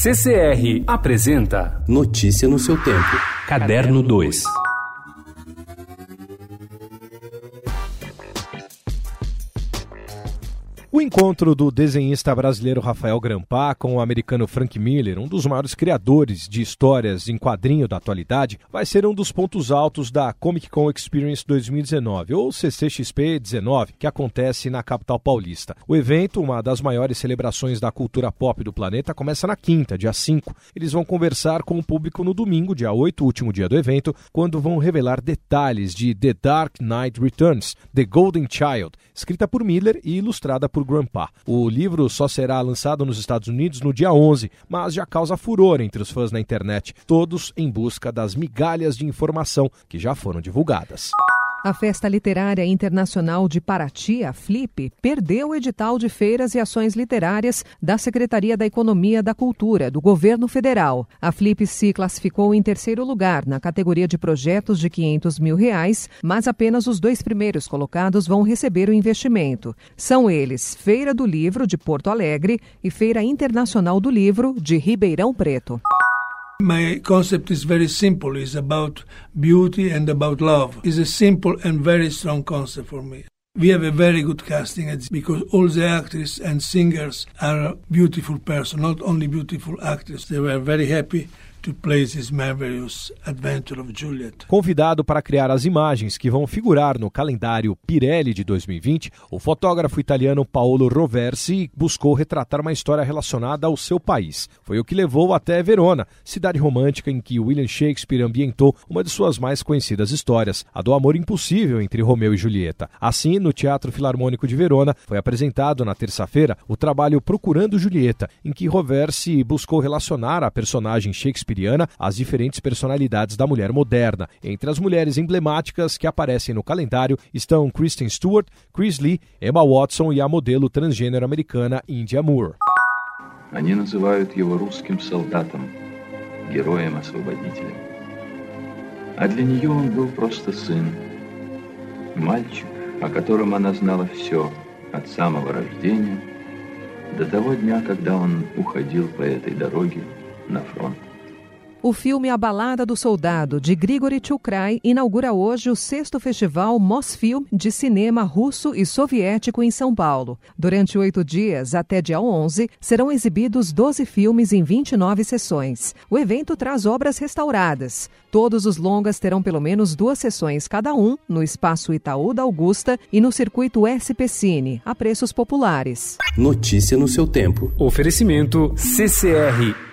CCR apresenta Notícia no seu tempo. Caderno 2. O encontro do desenhista brasileiro Rafael Grampá com o americano Frank Miller, um dos maiores criadores de histórias em quadrinho da atualidade, vai ser um dos pontos altos da Comic Con Experience 2019, ou CCXP 19, que acontece na capital paulista. O evento, uma das maiores celebrações da cultura pop do planeta, começa na quinta, dia 5. Eles vão conversar com o público no domingo, dia 8, último dia do evento, quando vão revelar detalhes de The Dark Knight Returns, The Golden Child, escrita por Miller e ilustrada por por Grandpa. O livro só será lançado nos Estados Unidos no dia 11, mas já causa furor entre os fãs na internet, todos em busca das migalhas de informação que já foram divulgadas. A Festa Literária Internacional de Paraty, a FLIP, perdeu o edital de feiras e ações literárias da Secretaria da Economia da Cultura, do Governo Federal. A FLIP se classificou em terceiro lugar na categoria de projetos de 500 mil reais, mas apenas os dois primeiros colocados vão receber o investimento. São eles Feira do Livro, de Porto Alegre, e Feira Internacional do Livro, de Ribeirão Preto. My concept is very simple. It's about beauty and about love. It's a simple and very strong concept for me. We have a very good casting because all the actors and singers are beautiful person, not only beautiful actors. They were very happy Convidado para criar as imagens que vão figurar no calendário Pirelli de 2020, o fotógrafo italiano Paolo Roversi buscou retratar uma história relacionada ao seu país. Foi o que levou até Verona, cidade romântica em que William Shakespeare ambientou uma de suas mais conhecidas histórias, a do amor impossível entre Romeu e Julieta. Assim, no Teatro Filarmônico de Verona, foi apresentado na terça-feira o trabalho Procurando Julieta, em que Roversi buscou relacionar a personagem Shakespeare shakespeariana as diferentes personalidades da mulher moderna. Entre as mulheres emblemáticas que aparecem no calendário estão Kristen Stewart, Chris Lee, Emma Watson e a modelo transgênero americana India Moore. Они называют его русским солдатом, героем-освободителем. А для нее он был просто сын, мальчик, о котором она знала все от самого рождения до того дня, когда он уходил по этой дороге на фронт. O filme A Balada do Soldado, de Grigory Chukrai, inaugura hoje o sexto festival Mosfilm de cinema russo e soviético em São Paulo. Durante oito dias, até dia 11, serão exibidos 12 filmes em 29 sessões. O evento traz obras restauradas. Todos os longas terão pelo menos duas sessões cada um, no Espaço Itaú da Augusta e no Circuito SP Cine, a preços populares. Notícia no seu tempo. Oferecimento CCR